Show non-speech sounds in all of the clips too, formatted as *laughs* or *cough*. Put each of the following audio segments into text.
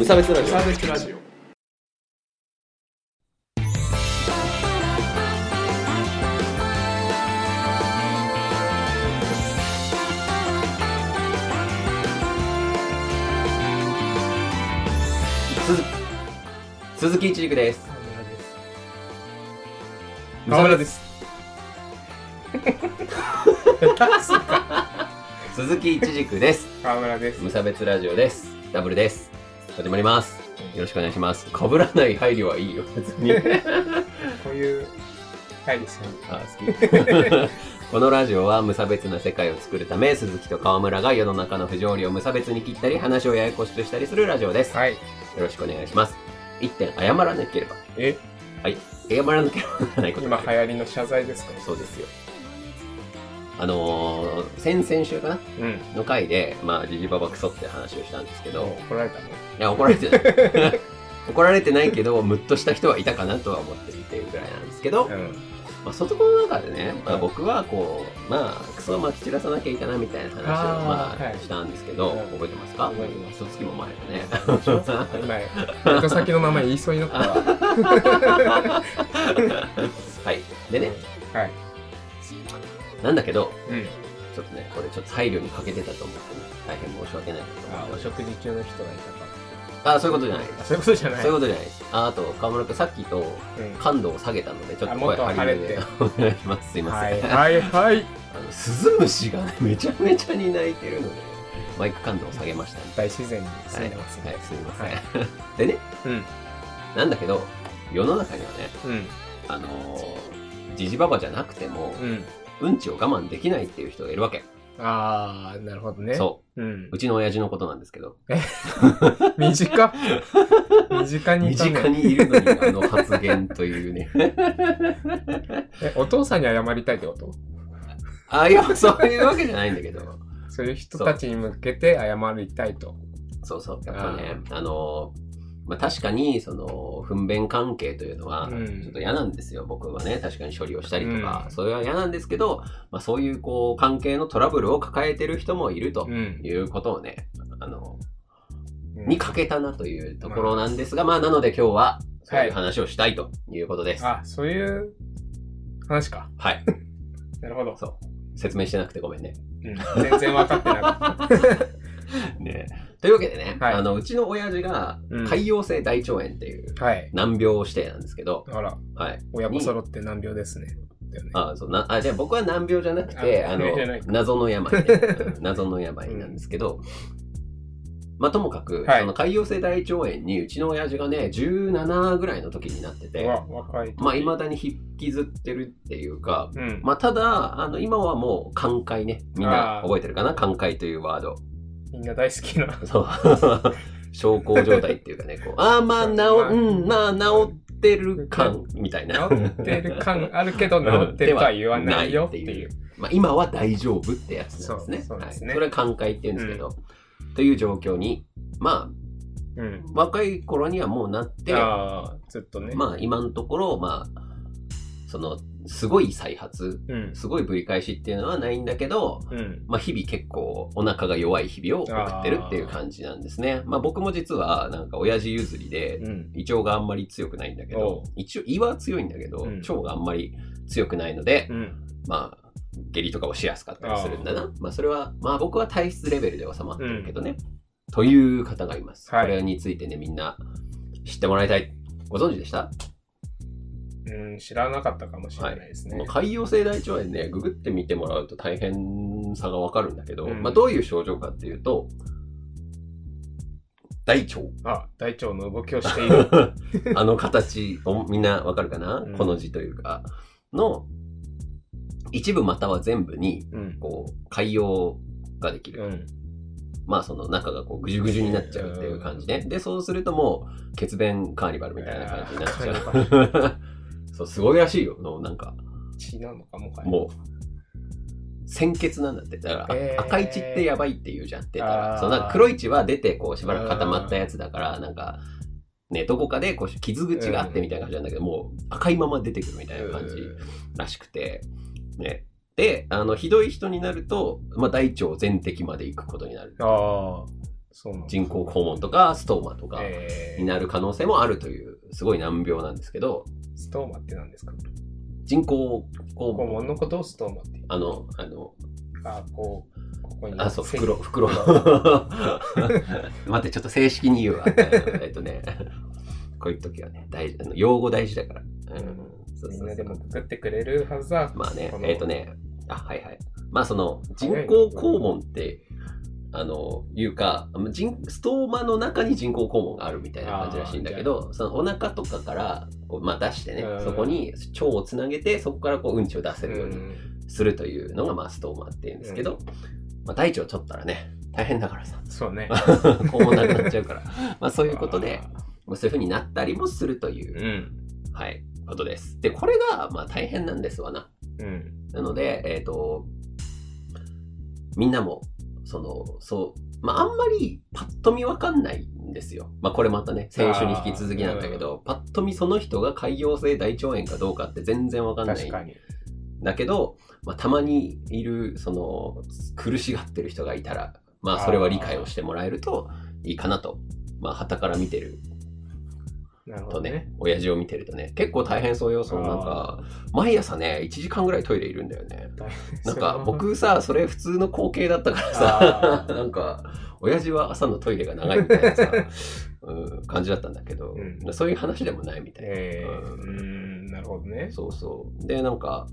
無差別ラジオ。サーベスラジオ。鈴鈴木一陸です。川村です。*laughs* 鈴木一軸です。川村です。無差別ラジオです。ダブルです始まります。よろしくお願いします。被らない配慮はいいよ。別に。*laughs* こういうすよねあ好き。*laughs* このラジオは無差別な世界を作るため鈴木と川村が世の中の不条理を無差別に切ったり話をややこしくしたりするラジオです。よはい。ろしくお願いします。一点謝らなければ。え？謝らなければならないこと。が今流行りの謝罪ですか？そうですよあのー、先々週かな？うん。の回で、まあ、ジジババクソって話をしたんですけど、怒られたの？いや、怒られてない。*laughs* 怒られてないけど、ムッとした人はいたかなとは思ってるっていうぐらいなんですけど、うん。まあ、そこの中でね、まあ、はい僕はこう、まあ、クソをまき散らさなきゃいいかなみたいな話を、まあ、したんですけど、うん。覚えてますか？覚えてます。一月も前だね。今糸先のまま言いそうになったわ。*laughs* はい。でね、はいなんだけど、うん。ちょっとね、これちょっと配慮に欠けてたと思ってね、大変申し訳ないあお。食事中の人がいたかあ、そういうことじゃない。あそういうことじゃない。そういうことじゃないです。あ、あと、河村君、さっきとうん。感度を下げたので、ちょっと声張りめでお願いします。すいません。はいはいはい。*laughs* あのスズムシがね、めちゃめちゃに鳴いてるので、マイク感度を下げましたね。大自然に住んでますはい、ねすみません。はい。*laughs* でね、うん。なんだけど、世の中にはね、うん。あのー、ジジババじゃなくても、うんうんちを我慢できないっていう人がいるわけ。ああなるほどね。そう。うん。うちの親父のことなんですけど、身近？身近に身いたね。近にいるのにあの発言というね。*laughs* えお父さんに謝りたいってこと？あ、いや、そういうわけじゃないんだけど、*laughs* そういう人たちに向けて謝りたいと。そうそう。やっぱね、あのーまあ、確かに、その、糞便関係というのは、うんちょっと嫌なんですよ。僕はね、確かに処理をしたりとか、うんそれは嫌なんですけど、まあ、そういう、こう、関係のトラブルを抱えてる人もいるとうんいうことをね、あの、うんにかけたなというところなんですが、まあ、なので今日は、そういう話をしたいということです。あそういう話かはい。*laughs* なるほどそう。説明してなくてごめんね。うん全然分かってなかった *laughs* ねというわけでね、はい。あの、うちの親父がうん、潰瘍性大腸炎っていうはい。難病指定なんですけど、あら。はい。親子揃って難病ですね。だよねあそうなあじゃあ僕は難病じゃなくて、あのあ難病じゃない、謎の病、ね。*laughs* うん謎の病なんですけど、まあともかく、はい。その潰瘍性大腸炎にうちの親父がね、17ぐらいの時になってて、うわ若いまあ未だに引きずってるっていうか、うん。まあただ、あの今はもう寛解ね。みんなあー。覚えてるかな？寛解というワード。みんな大好きな。そう。*laughs* 小康状態っていうかね、こう、ああまあ治、うん、まあ治ってる感みたいな。治ってる感あるけど *laughs* 治ってるとは言わないよっていう。まあ、今は大丈夫ってやつなんですね。そうですねはい、それは寛解って言うんですけど、という状況に、まうん。あ、若い頃にはもうなって、ああずっとね。まあ、今のところ、まあ、その、すごい再発、うん。すごいぶり返しっていうのはないんだけど、うん。まあ、日々結構お腹が弱い日々を送ってるっていう感じなんですね。まあ、僕も実は、なんか親父譲りで、うん。胃腸があんまり強くないんだけおどう、一応胃は強いんだけど、うん。腸があんまり強くないので、うん。まあ、下痢とかをしやすかったりするんだな。まあ、それは、まあ僕は体質レベルで収まってるけどね。という方がいます。はい。これについてね、みんな知ってもらいたい。ご存知でした？うん知らなかったかもしれないですね。もう潰瘍性大腸炎ね、ググってみてもらうと大変さがわかるんだけど、うん。まあどういう症状かっていうと、大腸。あ大腸の動きをしている。*laughs* あの形をみんなわかるかな、うん。この字というか、の一部または全部に、うん。こう、潰瘍ができる。うん。まあその中がこうぐじゅぐじゅになっちゃうっていう感じね。で、そうするともう血便カーニバルみたいな感じになっちゃう。*laughs* そう、すごいらしいよ。のなんか、血なのかもはやもう、鮮血なんだって。だから、へー赤い血ってやばいって言うじゃん。出たら。あーそう、なんか黒い血は出てこうしばらく固まったやつだから、なんか、ね、どこかでこう傷口があってみたいな感じなんだけど、もう赤いまま出てくるみたいな感じらしくて、ね。で、あの、ひどい人になると、まあ、大腸全摘まで行くことになる。ああそうなんだ人工肛門とかストーマとかえーになる可能性もあるという、すごい難病なんですけど、ストーマって何ですか？人工肛肛門、門のことをストーマって。あの、あの、あ、こう、ここに。あ、そう、線袋、袋。*laughs* 待って、ちょっと正式に言うわ。えっとね、こういう時はね、大事、あの用語大事だから。うん、みんなでもくくってくれるはずだ。まあねえっ、とね、あ、はいはい。まあその、人工肛門って、あの、いうか、人ストーマの中に人工肛門があるみたいな感じらしいんだけど、そのお腹とかからこう、まあ、出してねう、んそこに腸をつなげて、そこからこううんちを出せるようにうんするというのが、まあ、ストーマっていうんですけど、まあ、大腸を取ったらね、大変だからさ、そうね。*laughs* 肛門なくなっちゃうから、まあそういうことであ、まあそういうふうになったりもするという、うん。はい、ことです。で、これが、まあ大変なんですわな。うん。なので、えっ、と、みんなも、その、そう、まあ、あんまりパッと見わかんないんですよ。まあ、これまたね、先週に引き続きなんだけど、パッと見その人が潰瘍性大腸炎かどうかって全然わかんないん確かに。だけど、まあ、たまにいる、その、苦しがってる人がいたら、まあ、それは理解をしてもらえるといいかなと。まあ、旗から見てるとねね。親父を見てるとね、結構大変そうよ。そのなんか、毎朝ね、1時間ぐらいトイレいるんだよね。なんか僕さ、それ普通の光景だったからさ *laughs* なんか、親父は朝のトイレが長いみたいなさ、*laughs* うん、感じだったんだけど、うんそういう話でもないみたいな。えー、ううんん、なるほどね。そうそう。で、なんか、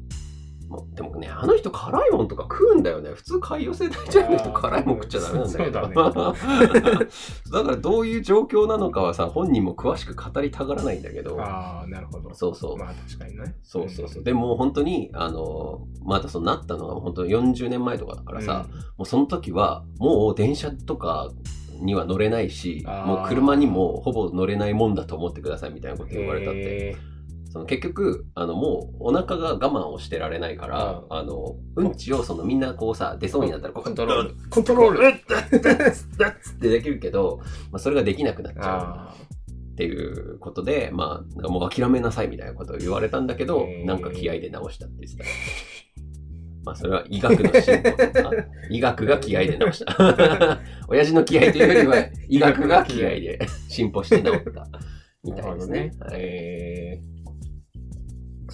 でもね、あの人辛いもんとか食うんだよね。普通潰瘍性大腸炎の人辛いもん食っちゃダメなんだけど。そう *laughs* *laughs* だからどういう状況なのかはさ、本人も詳しく語りたがらないんだけど、ああ、なるほど。そうそう。まあ確かにね。そうそうそう。でも本当に、あの、またそのなったのが本当に40年前とかだからさ、もうその時はもう電車とかには乗れないし、もう車にもほぼ乗れないもんだと思ってくださいみたいなことうん、言われたって。へその結局、あのもうお腹が我慢をしてられないから、うんあの、うんちをそのみんなこうさ、出そうになったらコントロール。ココントロール。ルってできるけど、まあ、それができなくなっちゃう。あっていうことで、まあ、もう諦めなさいみたいなことを言われたんだけどなんか気合で直したって言ってた。まあ、それは医学の進歩とか、医学が気合で直した。親父の気合というよりは、医学が気合で進歩して直ったみたいですね。なるほどはいえ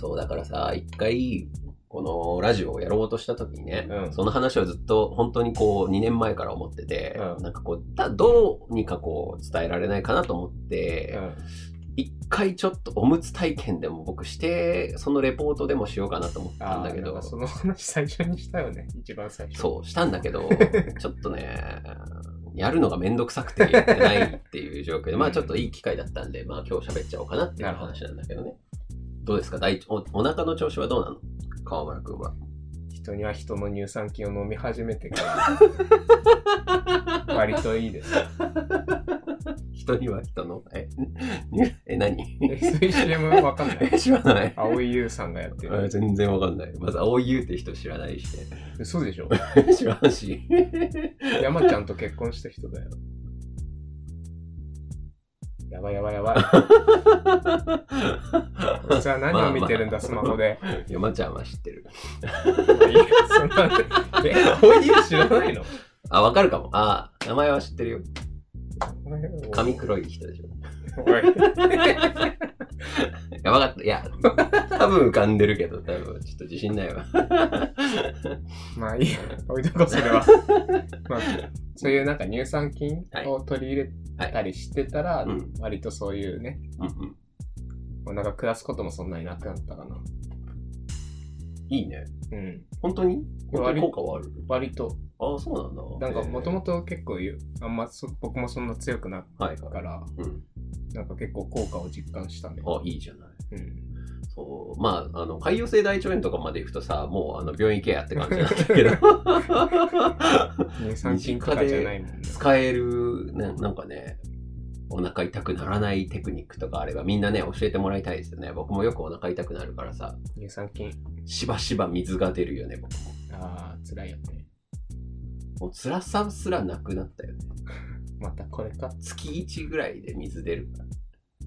そう、だからさ、一回、このラジオをやろうとした時にね、うんその話をずっと本当にこう2年前から思ってて、うんなんかこう、だどうにかこう伝えられないかなと思って、一回ちょっとおむつ体験でも僕して、そのレポートでもしようかなと思ったんだけどその話最初にしたよね。一番最初。そう、したんだけど、*laughs* ちょっとね、やるのがめんどくさくてやってないっていう状況で、まあちょっといい機会だったんで、まあ今日喋っちゃおうかなっていう話なんだけどね。どうですか？大おお腹の調子はどうなの？川村くんは。人には人の乳酸菌を飲み始めてから、*laughs* 割といいです。人には人の、え、え、何？え、そういう CM わかんない。え、知らない。青井優さんがやってある。全然わかんない。まず、青い優って人知らないし嘘でしょ？ね。*laughs* 知らんし。山ちゃんと結婚した人だよ。やばいやばいやばい。*laughs* こいつは何を見てるんだ、スマホで。山ちゃんは知ってる。いやそんなえ、青井優知らないの？あ、わかるかも。あ、名前は知ってるよ。髪黒い人でしょ。おい。やばかった。いや、多分浮かんでるけど、多分ちょっと自信ないわ。まあいいや、置いとこう、それは。まあ、そういうなんか乳酸菌を取り入れたりしてたら、うん割とそういうね、うんうん。お腹下すこともそんなになくなったかな。いいね。うん。本当に？本当に効果はある？割と。ああ、そうなんだ。なんかもともと。と結構言う、あんまそ僕もそんな強くなっはいたから、うん。なんか結構効果を実感したね。あ、いいじゃない。うん。そう。まあ、あの、潰瘍性大腸炎とかまで行くとさ、もう、あの、病院行けやって感じなんだけど。乳酸菌とかじゃないもんね。*laughs* 使える、ね、なんかね、お腹痛くならないテクニックとかあればみんなね、教えてもらいたいですよね。僕もよくお腹痛くなるからさ、乳酸菌。しばしば水が出るよね、僕も。ああ、辛いよね。もう辛さすらなくなったよね。*laughs* またこれか。月1ぐらいで水出るから。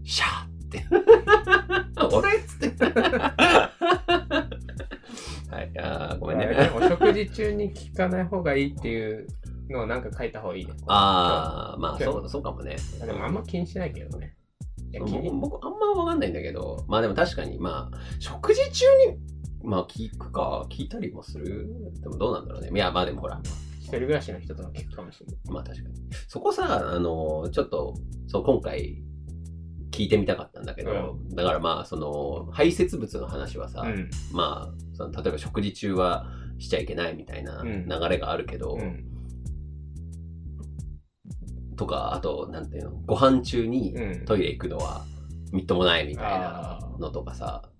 シャーって。*laughs* *laughs* 俺っつって。はい、あーごめんね。お食事中に効かない方がいいっていうのをなんか書いた方がいいね。ああ、まあそう、そうかもね。でもあんま気にしないけどね。僕あんまわかんないんだけど、まあでも確かに、まあ、食事中に、まあ聞くか、聞いたりもする？でもどうなんだろうね。いや、まあでもほら。一人暮らしの人とか聞くかもしれない。まあ確かに。そこさ、あの、ちょっと、そう、今回、聞いてみたかったんだけど、うん、だからまあ、その、排泄物の話はさ、うん、まあその、例えば食事中はしちゃいけないみたいな流れがあるけど、うんとか、あと、なんていうの、ご飯中にトイレ行くのはみっともないみたいなのとかさ、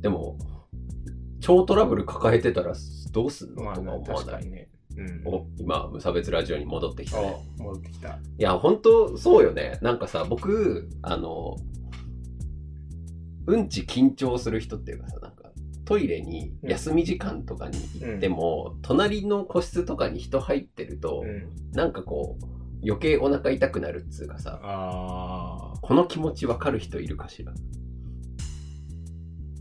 でも、超トラブル抱えてたらどうすんの、まあ、とか思わない？ね。うん、お今、無差別ラジオに戻ってきた、ね、戻ってきた。いや、本当そうよね。なんかさ、僕、あの、うんち緊張する人っていうかさ、なんか、トイレに休み時間とかに行っても、うん、隣の個室とかに人入ってると、うん、なんかこう、余計お腹痛くなるっつうかさ、この気持ちわかる人いるかしら？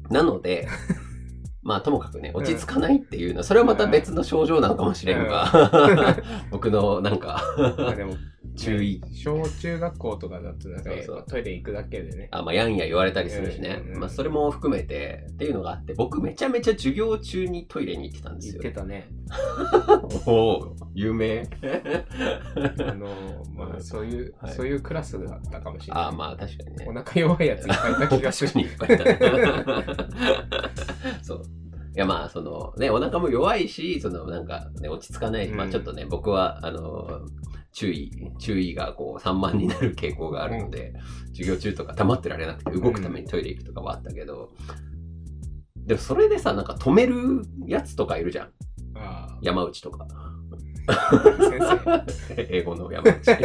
なので、*laughs* まあともかくね、落ち着かないっていうのは、それはまた別の症状なのかもしれんが、*laughs* 僕のなんか。でも注意。小中学校とかだとなんかそうそうトイレ行くだけでね。あ、まあ、やんや言われたりするしね。まあ、それも含めてっていうのがあって、僕めちゃめちゃ授業中にトイレに行ってたんですよ。行ってたね。*laughs* おお、有名？あの、まあ、そういう、はい、そういうクラスだったかもしれない。あ、まあ、確かにね。お腹弱いやついっぱいいた気がする。*laughs* いっぱいいたね。*laughs* そう。いやまあそのねお腹も弱いしそのなんかね落ち着かないし、うん、まあちょっとね僕はあの注意、注意がこう散漫になる傾向があるので、うん、授業中とか黙ってられなくて動くためにトイレ行くとかはあったけど、うん、でもそれでさ、なんか止めるやつとかいるじゃん。山内とか。先生英語の山内。*laughs*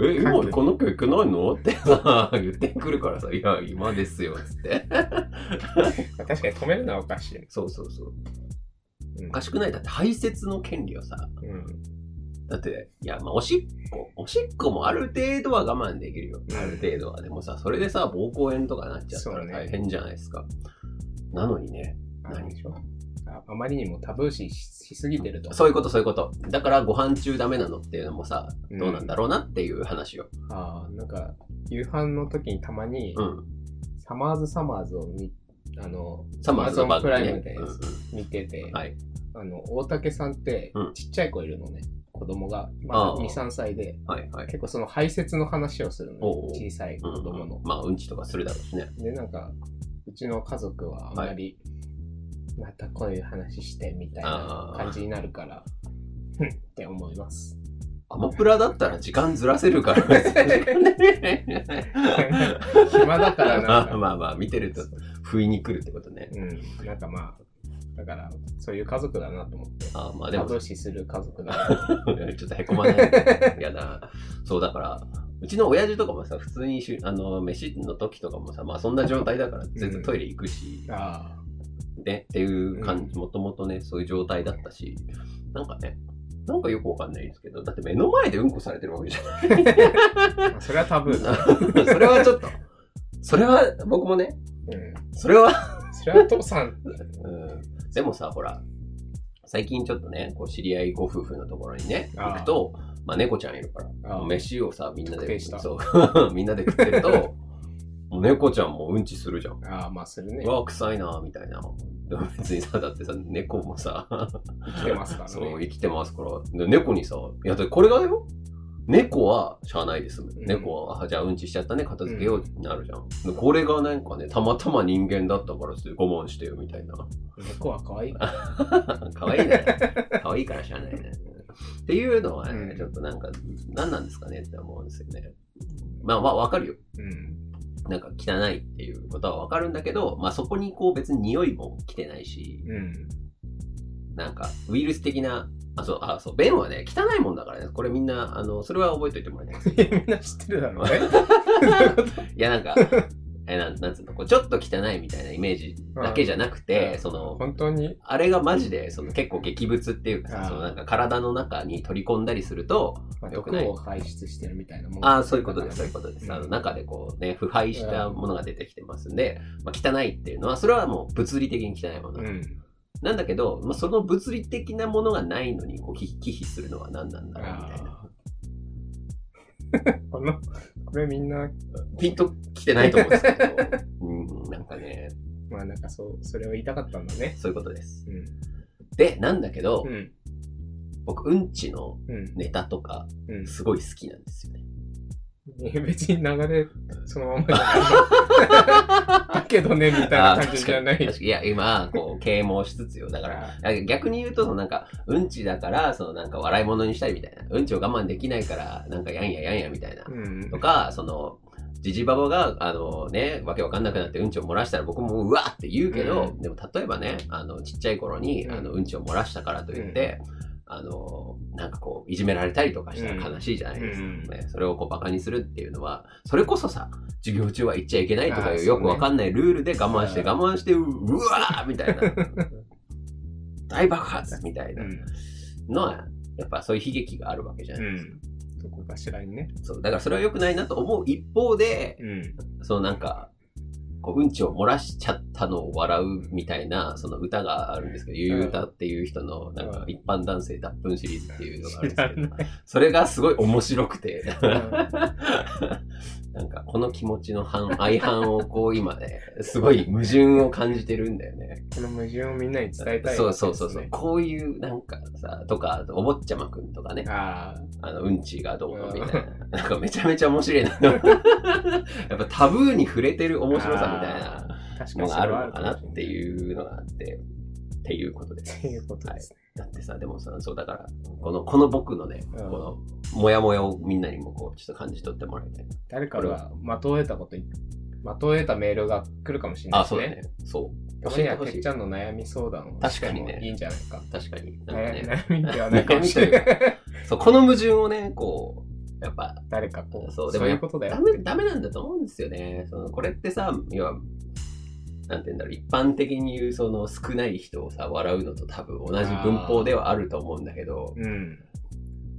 え、今この子行くないの？ってさ、言ってくるからさ、いや、今ですよ、つって。確かに止めるのはおかしい。そうそうそう。おかしくない？だって排泄の権利をさ、うん、だって、いや、まあ、おしっこ、おしっこもある程度は我慢できるよ。うん、ある程度は。でもさ、それでさ、膀胱炎とかなっちゃったら大変じゃないですか。ね、なのにね、何でしょああまりにもタブー視しすぎてると。そういうこと、そういうこと。だからご飯中ダメなのっていうのもさ、どうなんだろうなっていう話を。ああ、なんか、夕飯の時にたまに、うん、サマーズサマーズを見あの、サマーズのプライムで見てて、はい、あの、大竹さんってちっちゃい子いるのね。子供が、まあ、2、3歳で、はいはい、結構その排泄の話をするの、小さい子供の、うん、まあ、うんちとかするだろうしね。で、なんか、うちの家族はあんまり、またこういう話してみたいな感じになるから、って思います。アマプラだったら時間ずらせるから、*laughs* *laughs* 暇だからな。まあまあ、見てると不意に来るってことね。うん。なんかまあ、だから、そういう家族だなと思って。あまあでも。無視する家族だな。*laughs* ちょっとへこまない。*laughs* やだ。そうだから、うちの親父とかもさ、普通にしあの飯の時とかもさ、まあそんな状態だから全然トイレ行くし、うん、あね、っていう感じ、もともとね、そういう状態だったし、なんかね、なんかよくわかんないですけど、だって目の前でうんこされてるわけじゃない。*laughs* それはタブーだ。それはちょっと、それは僕もね、うん、それはそれは父さん。うん、でもさ、ほら、最近ちょっとね、こう知り合いご夫婦のところにね、行くと、まあ猫ちゃんいるから、飯をさ、みんなで、そう、*laughs* みんなで食ってると、猫ちゃんもうんちするじゃん。ああ、まあするね。うわ、臭いな、みたいな。別にさ、だってさ、猫もさ、生きてますからね。そう、生きてますから。で猫にさ、いや、これがよ、猫はしゃあないです。うん、猫は、あ、じゃあうんちしちゃったね、片付けようになるじゃん。うん、これがなんかね、たまたま人間だったから我慢してよ、みたいな。猫は可愛い *laughs* 可愛いね。可愛いからしゃあないね。っていうのはね、ちょっとなんか、何なんですかねって思うんですよね。まあ、まあ、わかるよ。うんなんか汚いっていうことはわかるんだけど、まあそこにこう別に匂いも来てないし、うん、なんかウイルス的な、あ、そう、あ、そう、便はね、汚いもんだからね。これみんな、あの、それは覚えておいてもらいたい。*laughs* みんな知ってるだろうね。いや、なんか、えなんなんつうのこうちょっと汚いみたいなイメージだけじゃなくて、その本当に？あれがマジでその結構劇物っていうかさそのなんか体の中に取り込んだりするとよくない。を排出してるみたいなもん。ああそういうことですそういうことです、うん、あの中でこうね腐敗したものが出てきてますんで、まあ、汚いっていうのはそれはもう物理的に汚いもの、うんなんだけど、まあ、その物理的なものがないのにこう忌避するのは何なんだろうみたいな。*laughs* この、これみんな。ピンときてないと思うんですけど、*laughs* うん、なんかね。まあなんかそう、それを言いたかったんだね。そういうことです。うん、で、なんだけど、うん、僕、うんちのネタとか、すごい好きなんですよね。別に流れ、そのままじゃない。*laughs* だけどね、みたいな感じじゃない。いや、今、こう、啓蒙しつつよ。だから、逆に言うと、なんか、うんちだから、そのなんか笑い物にしたいみたいな。うんちを我慢できないから、なんかやんややんやみたいな。うん、とか、その、じじばばが、あのね、わけわかんなくなってうんちを漏らしたら僕もうわって言うけど、うん、でも例えばね、あの、ちっちゃい頃に、あの、うんちを漏らしたからといって、うんあの、なんかこう、いじめられたりとかしたら悲しいじゃないですか。うん。ね、それをこう、馬鹿にするっていうのは、それこそさ、授業中は言っちゃいけないとかいうよくわかんないルールで我慢して我慢して、ううわーみたいな。*laughs* 大爆発みたいな。のは、やっぱそういう悲劇があるわけじゃないですか。うん、どこかしらにね。そう、だからそれは良くないなと思う一方で、うん、そのなんか、こううんちを漏らしちゃったのを笑うみたいな、その歌があるんですけど、ゆう歌っていう人の、なんか一般男性脱粉シリーズっていうのがあるんですけど、*laughs* それがすごい面白くて、なんかこの気持ちの反相反をこう今ね、すごい矛盾を感じてるんだよね。この矛盾をみんなに伝えたい、ね、そうそうそうそう。こういうなんかさ、とか、お坊ちゃまくんとかね。ああの、うんちがどうのみたいな。なんかめちゃめちゃ面白いな。やっぱタブーに触れてる面白さみたいなのがあるのかなっていうのがあって。っていうことです。っていうことですね。だってさ、でもさ、そうだから、この、この僕のね、うん、この、もやもやをみんなにもこう、ちょっと感じ取ってもらいたい。誰かが的を得たこと、的を得たメールが来るかもしれないですね。あ、そうだね。そう。教えてちゃんの悩み相談確かにね。いいんじゃないか。確かに。ね、悩みではないかもしれない。*laughs* そう、この矛盾をね、こう、やっぱ。誰かこう。そう、でもそういうことだよ。ダメ、ダメなんだと思うんですよね。そのこれってさ、要は、なんて言うんだろう、一般的に言うその少ない人をさ、笑うのと多分同じ文法ではあると思うんだけど。うん。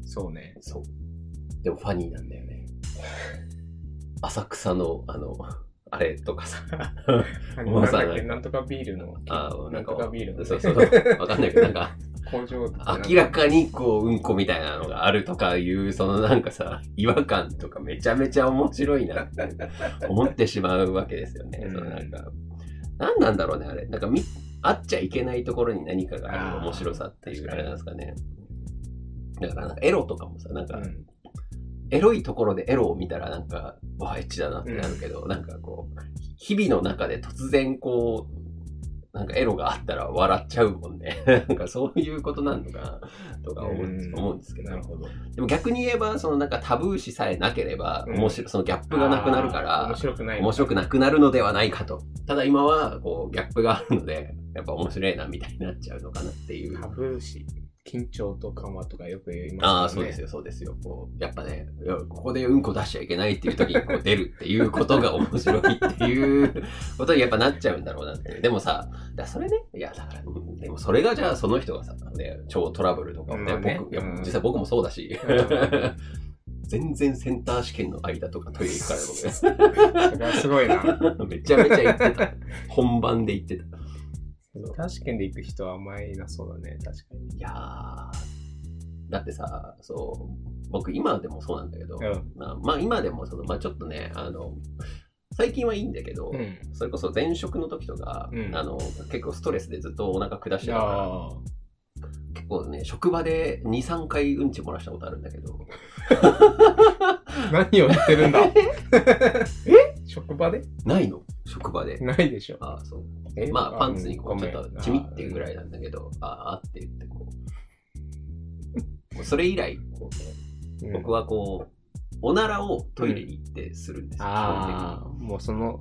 そうね。そう。でもファニーなんだよね。浅草の、あの、あれとかさ。*laughs* もうさ、なんとかビールの。あなんとかビールの、そうそう。わかんないけど、なんか、工場明らかにこう、うんこみたいなのがあるとかいう、そのなんかさ、*laughs* 違和感とかめちゃめちゃ面白いなって思ってしまうわけですよね。そのなんか、何なんだろうね、あれ。なんかみ、あっちゃいけないところに何かがある面白さっていうあれなんですかね。だからエロとかもさ、なんか、うん、エロいところでエロを見たらなんか、わ、エッチだなってなるけど、うん、なんかこう、日々の中で突然こう、なんかエロがあったら笑っちゃうもんね。*laughs* なんかそういうことなのかなとか思うんですけど。なるほど。でも逆に言えば、そのなんかタブー視さえなければ、面白、そのギャップがなくなるから、面白くない。面白くなくなるのではないかと。ただ今は、こう、ギャップがあるので、やっぱ面白いなみたいになっちゃうのかなっていう。タブー視。緊張と緩和とかよく言いますね。ああ、そうですよ、そうですよ。こう、やっぱね、ここでうんこ出しちゃいけないっていう時にこう出るっていうことが面白いっていうことにやっぱなっちゃうんだろうなって。でもさ、だそれね、いや、だから、でもそれがじゃあその人がさ、ね、超トラブルとかね、ね僕、いや、実際僕もそうだし、全然センター試験の間とかトイレ行くから。すごいな。*laughs* めちゃめちゃ行ってた。本番で行ってた。確かにで行く人はあんまりいなそうだね、確かに。いやー、だってさ、そう、僕今でもそうなんだけど、うん、まあ、まあ、今でもその、まあちょっとね、あの、最近はいいんだけど、うん、それこそ前職の時とか、うん、あの、結構ストレスでずっとお腹下してたから、結構ね、職場で2、3回うんち漏らしたことあるんだけど。*laughs* 何を言ってるんだ。え *laughs* 職場で？ないの？職場で。ないでしょ。ああ、そう。まあ、パンツにこう、ちょっと、ちみってぐらいなんだけど、ああって言ってこう。それ以来、こうね、僕はこう、おならをトイレに行ってするんですよ、ああ、もうその、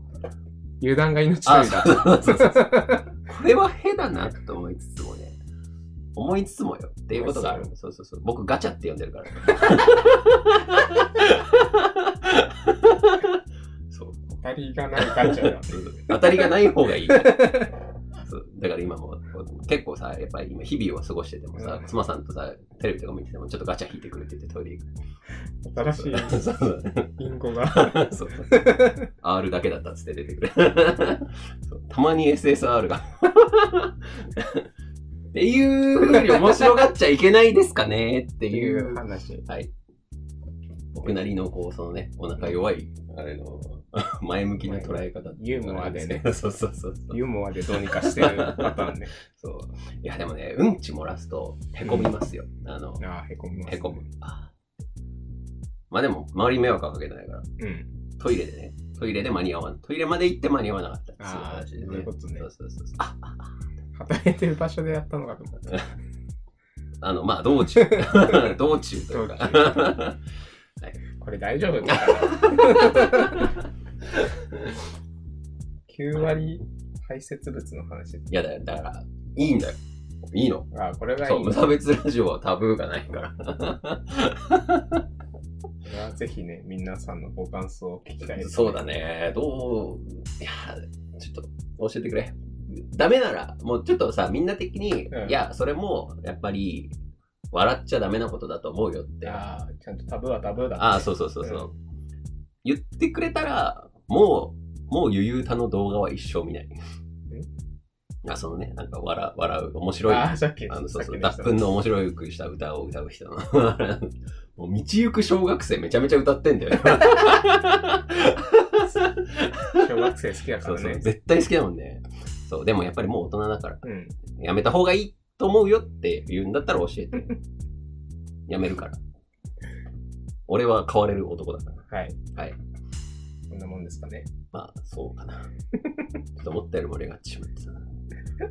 油断が命取りだ。これはへだなと思いつつもね、思いつつもよっていうことがある。そうそうそう。僕ガチャって呼んでるから。*laughs* 当たりがないガチャだ。*laughs* 当たりがない方がいい。そうだから今も結構さ、やっぱり今日々を過ごしててもさ、妻さんとさ、テレビとか見ててもちょっとガチャ引いてくるっててトイレ行く。新しいインコが。そう。R だけだったっつって出てくる。たまに SSR がっていうふうに面白がっちゃいけないですかねっていう話。はい。僕なりの、こう、そのね、お腹弱い、あれの、*laughs* 前向きな捉え方。ユーモアでね。*laughs* そうそうそうユーモアでどうにかしてるパターンね。*laughs* そう。いや、でもね、うんち漏らすと、へこみますよ。あの、あへこみます、へこむ。まあでも、周り迷惑はかけてないから。うん。トイレでね、トイレで間に合わん。トイレまで行って間に合わなかった。ああ、そういうことね。そうそうそうあ、あ、働いてる場所でやったのかと思った。あの、まあ、道中。道中というか。はい、これ大丈夫かな9割排泄物の話。*laughs* いやだよ、だから、いいんだよ。いいの。あこれがいい。そう、無差別ラジオはタブーがないから。これはぜひね、皆さんのご感想を聞きたいね、そうだね。どう、いや、ちょっと教えてくれ。ダメなら、もうちょっとさ、みんな的に、うん、いや、それも、やっぱり、笑っちゃダメなことだと思うよって。ああ、ちゃんとタブーはタブーだ、ああ、そうそうそうそう、うん、言ってくれたら、もう、もうゆゆたの動画は一生見ない。あ、そのね、なんか笑笑う、面白い。あ、さっき。あの、そうそう、脱粉の面白くした歌を歌う人の。*laughs* もう道行く小学生めちゃめちゃ歌ってんだよ。*laughs* 小学生好きやからね。そうそう絶対好きだもんね。そう、でもやっぱりもう大人だから、うん、やめた方がいいと思うよって言うんだったら教えて。*laughs* やめるから。俺は変われる男だから。はい。はい。こんなもんですかね。まあ、そうかな。ちょっと思ったより盛り上がってしまってさ。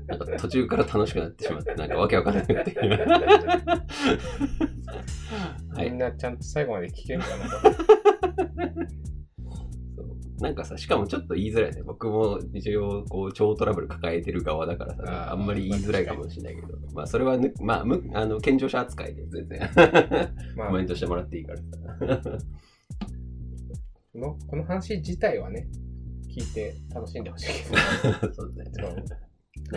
なんか途中から楽しくなってしまって、なんかわけわかんないっていう。*laughs* みんなちゃんと最後まで聞けるかな、*laughs* なんかさ、しかもちょっと言いづらいね。僕も一応、こう、超トラブル抱えてる側だからさ、あんまり言いづらいかもしれないけど、まあ、それは、ね、まあ、むあの健常者扱いで全然 *laughs* まあ、コメントしてもらっていいからさ。このこの話自体はね、聞いて楽しんでほしいけど。*laughs* そうね。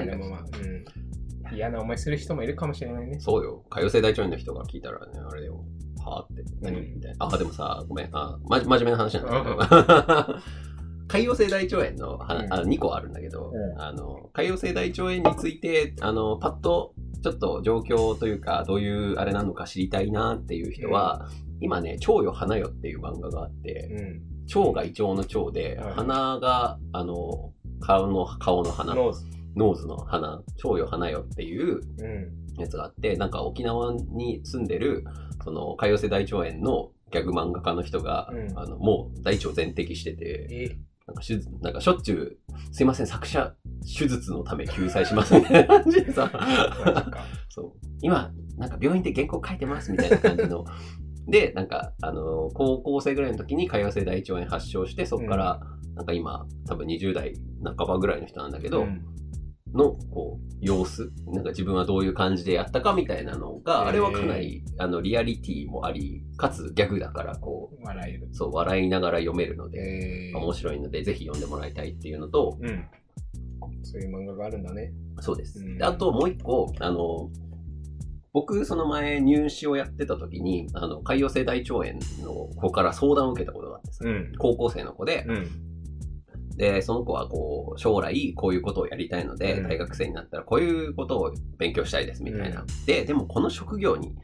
でもまあ、うん。嫌な思いする人もいるかもしれないね。そうよ。歌謡性大腸炎の人が聞いたらね、あれよ。は？あって。何、みたいな。あ、でもさ、ごめん。あ、ま、真面目な話なんだけど。*laughs* 潰瘍性大腸炎のあの2個あるんだけど、うん、あの潰瘍性大腸炎についてあのパッとちょっと状況というかどういうあれなのか知りたいなっていう人は、うん、今ね「腸よ鼻よ」っていう漫画があって、うん、腸が胃腸の腸で、鼻があの顔の顔の鼻 nose。の鼻腸よ鼻よっていうやつがあって、なんか沖縄に住んでるその潰瘍性大腸炎のギャグ漫画家の人が、あのもう大腸全摘してて、なんかしなんかしょっちゅう、すいません、作者、手術のため救済しますみたいな感じでさ、*laughs* *laughs* そう。今、なんか病院で原稿書いてますみたいな感じの。*laughs* で、なんか、あの、高校生ぐらいの時に潰瘍性大腸炎発症して、そこから、なんか今、多分20代半ばぐらいの人なんだけど、うんのこう様子？なんか自分はどういう感じでやったかみたいなのが、あれはかなりあのリアリティもありかつギャグだからこう笑える。そう笑いながら読めるので、面白いのでぜひ読んでもらいたいっていうのと、うん、そういう漫画があるんだね。そうです、であともう一個あの僕その前入試をやってた時にあの潰瘍性大腸炎の子から相談を受けたことがあってさ、うん、高校生の子で、うんで、その子はこう、将来こういうことをやりたいので、うん、大学生になったらこういうことを勉強したいですみたいな。うん、で、でもこの職業に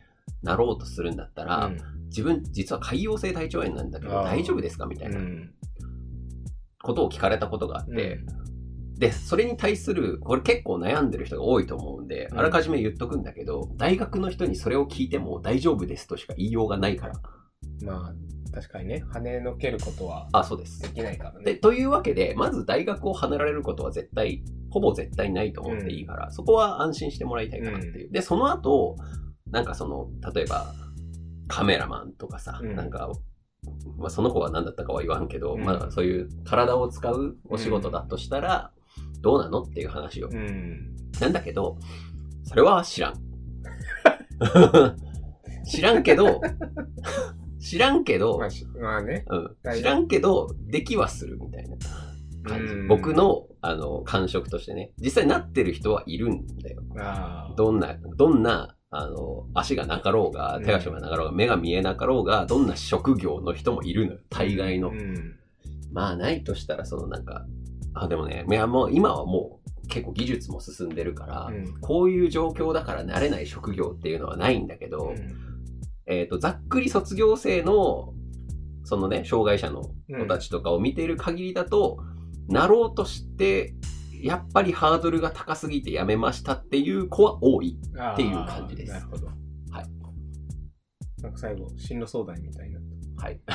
なろうとするんだったら、うん、自分実は潰瘍性大腸炎なんだけど大丈夫ですかみたいなことを聞かれたことがあって、で、それに対する、これ結構悩んでる人が多いと思うんで、あらかじめ言っとくんだけど、大学の人にそれを聞いても大丈夫ですとしか言いようがないから。まあ、確かにね、跳ねのけることはあ、そうです。できないからね。で、というわけで、まず大学を離れられることは絶対、ほぼ絶対ないと思っていいから、うん、そこは安心してもらいたいかなっていう。うん、で、その後、なんかその、例えば、カメラマンとかさ、うん、なんか、まあ、その子は何だったかは言わんけど、まあそういう体を使うお仕事だとしたら、どうなのっていう話を。なんだけど、それは知らん。*laughs* 知らんけど、知らんけど、まあ、まあね、うん、知らんけど、できはするみたいな感じ。僕の、あの、感触としてね。実際なってる人はいるんだよ。どんな、どんな、あの、足がなかろうが、手足がなかろうが、目が見えなかろうが、どんな職業の人もいるのよ。大概の。まあ、ないとしたら、そのなんか、あ、でもね、いやもう今はもう、結構技術も進んでるから、うん、こういう状況だから慣れない職業っていうのはないんだけど、うん、えっ、と、ざっくり卒業生の、そのね、障害者の子たちとかを見ている限りだと、うん、なろうとして、やっぱりハードルが高すぎてやめましたっていう子は多いっていう感じです。なるほど。はい。なんか最後、進路相談みたいな。はい。*laughs* ま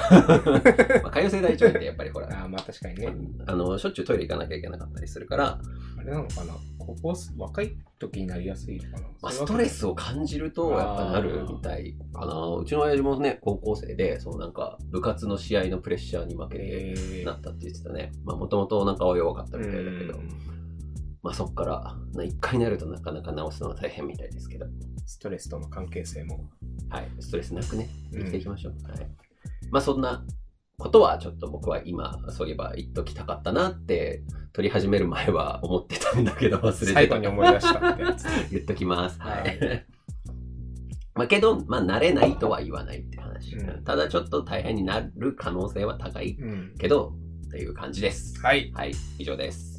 あ、潰瘍性大腸炎ってやっぱりほら、*laughs* あまあ確かにね。あの、しょっちゅうトイレ行かなきゃいけなかったりするから、あれなのかなここ、若い時になりやすいかな、まあ、ストレスを感じると、やっぱなるみたいかな。うちの親父もね、高校生で、そのなんか、部活の試合のプレッシャーに負けてなったって言ってたね。まあ、もともとなんかは弱かったみたいだけど、まあそっから、一回なるとなかなか治すのは大変みたいですけど。ストレスとの関係性も。はい、ストレスなくね、生きていきましょう。うん、はいまあそんなことはちょっと僕は今、そういえば言っときたかったなって、撮り始める前は思ってたんだけど忘れてた。最後に思い出したってやつ。言っときます。はい。*laughs* まあけど、まあ慣れないとは言わないって話。うん、ただちょっと大変になる可能性は高いけど、うん、っていう感じです。はい。はい、以上です。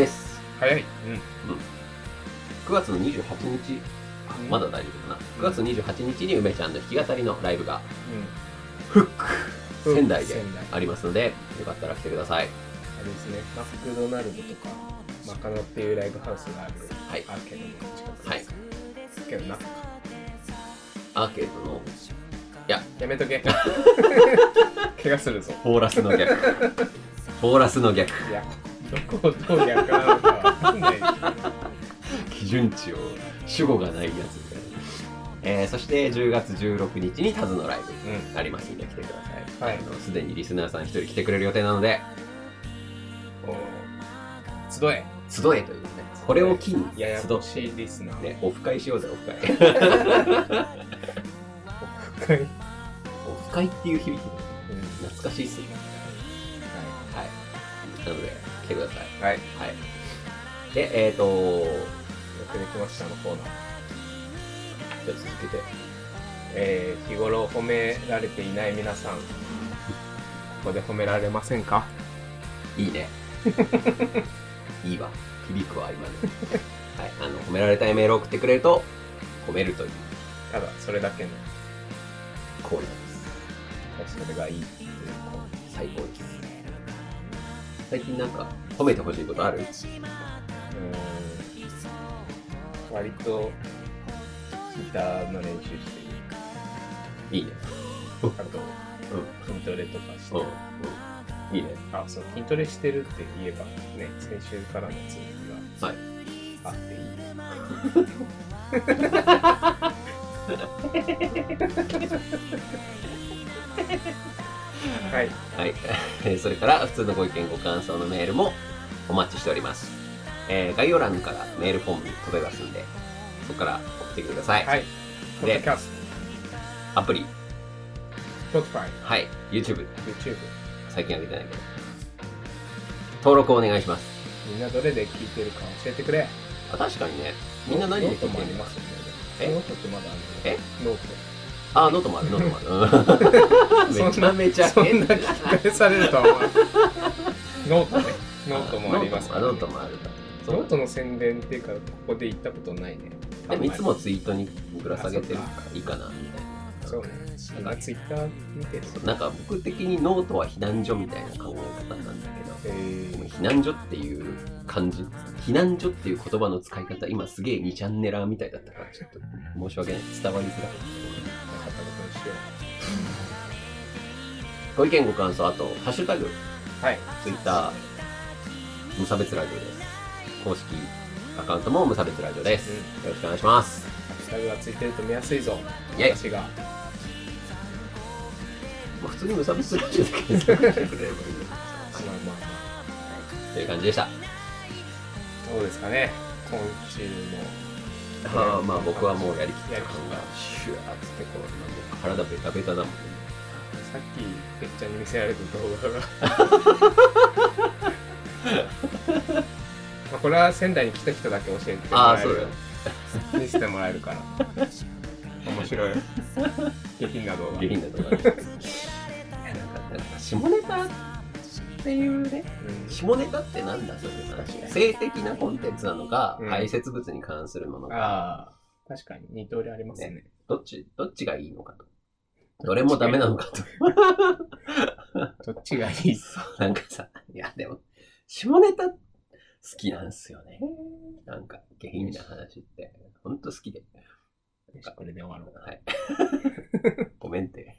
です。早い。うん。9月の28日、まだ大丈夫かな。9月28日に梅ちゃんの弾き語りのライブが、フック仙台でありますので、よかったら来てください。あれですね、マクドナルドとか、マカノっていうライブハウスがある、はい、アーケードの近くです。はい。けどな。アーケードの、いや、やめとけ。*laughs* 怪我するぞ。フォーラスの逆。フォーラスの逆。いやどこをどう逆なのかわかんない基準値を主語がないやつみたいな、えー、そして10月16日にタズのライブありますんで来てください、はい、すでにリスナーさん一人来てくれる予定なので。集え。集えというね。これを機にややこしいリスナー。ねオフ会しようぜオフ会。*laughs* オフ会。オフ会っていう響き、うん、懐かしいっすね。はい、はい、なので来てください。はい。はい。で、えっ、ー、とよくできましたのコーナー。じゃあ続けて。えー、日頃褒められていない皆さん、ここで褒められませんか？いいね。*laughs* いいわ。響くわ、今の。*laughs* はい。あの、褒められたいメールを送ってくれると、褒めるという。ただ、それだけのコーナーです。それがいいっていう最高です。最近なんか褒めてほしいことある？うん。割とギターの練習してる。いいね。あと、うん、筋トレとかして、うん。うん、いいね。あそう筋トレしてるって言えばね先週からの続きがはい。あっていい *laughs* はい。はい。それから、普通のご意見、ご感想のメールもお待ちしております。えー、概要欄からメールフォームに飛べますんで、そこから送ってください。はい。で、アプリ。Spotify。はい。YouTube。YouTube。最近あげてないけど。登録お願いします。みんなどれで聞いてるか教えてくれ。あ、確かにね。みんな何で聞いてるの？え？ノートってまだあるえ？ノート。あ、ノートもある、ノートもある。*laughs* めちゃめちゃ変な聞き返されるとは思わノートね。ノートもありますから、ね、ノートもある。ノートの宣伝っていうか、ここで言ったことないね。でもいつもツイートにぶら下げてるからいいかな、みたいな。そうね。なんかツイッター見てる？なんか僕的にノートは避難所みたいな考え方なんだけど、避難所っていう感じ、避難所っていう言葉の使い方、今すげえ2チャンネラーみたいだったから、ちょっと申し訳ない。伝わりづらい。ご意見ご感想、あと、ハッシュタグ、はい、ツイッター、無差別ラジオです。公式アカウントも無差別ラジオです。うん、よろしくお願いします。ハッシュタグがついてると見やすいぞ。私が。まあ、普通に無差別ラジオで検索してくれればいいまあまあまあ。という感じでした。どうですかね、今週も。ああまあ僕はもうやりきった感がシュワーってこう体ベタベタだもんねさっきてっちゃんに見せられた動画が *laughs* これは仙台に来た人だけ教えてもらえる。見せてもらえるから。面白い。下品な動画。下品な動画。下ネタっていうね、うん、下ネタってなんだ？そういう話。性的なコンテンツなのか、うん、排泄物に関するものか。確かに二通りありますね、ね、どっち、どっちがいいのかと。どれもダメなのかと。*laughs* どっちがいい？そう、なんかさ、いや、でも、下ネタ好きなんすよね。なんか、下品な話って、ほんと好きで。これで終わろう。はい。ごめんって。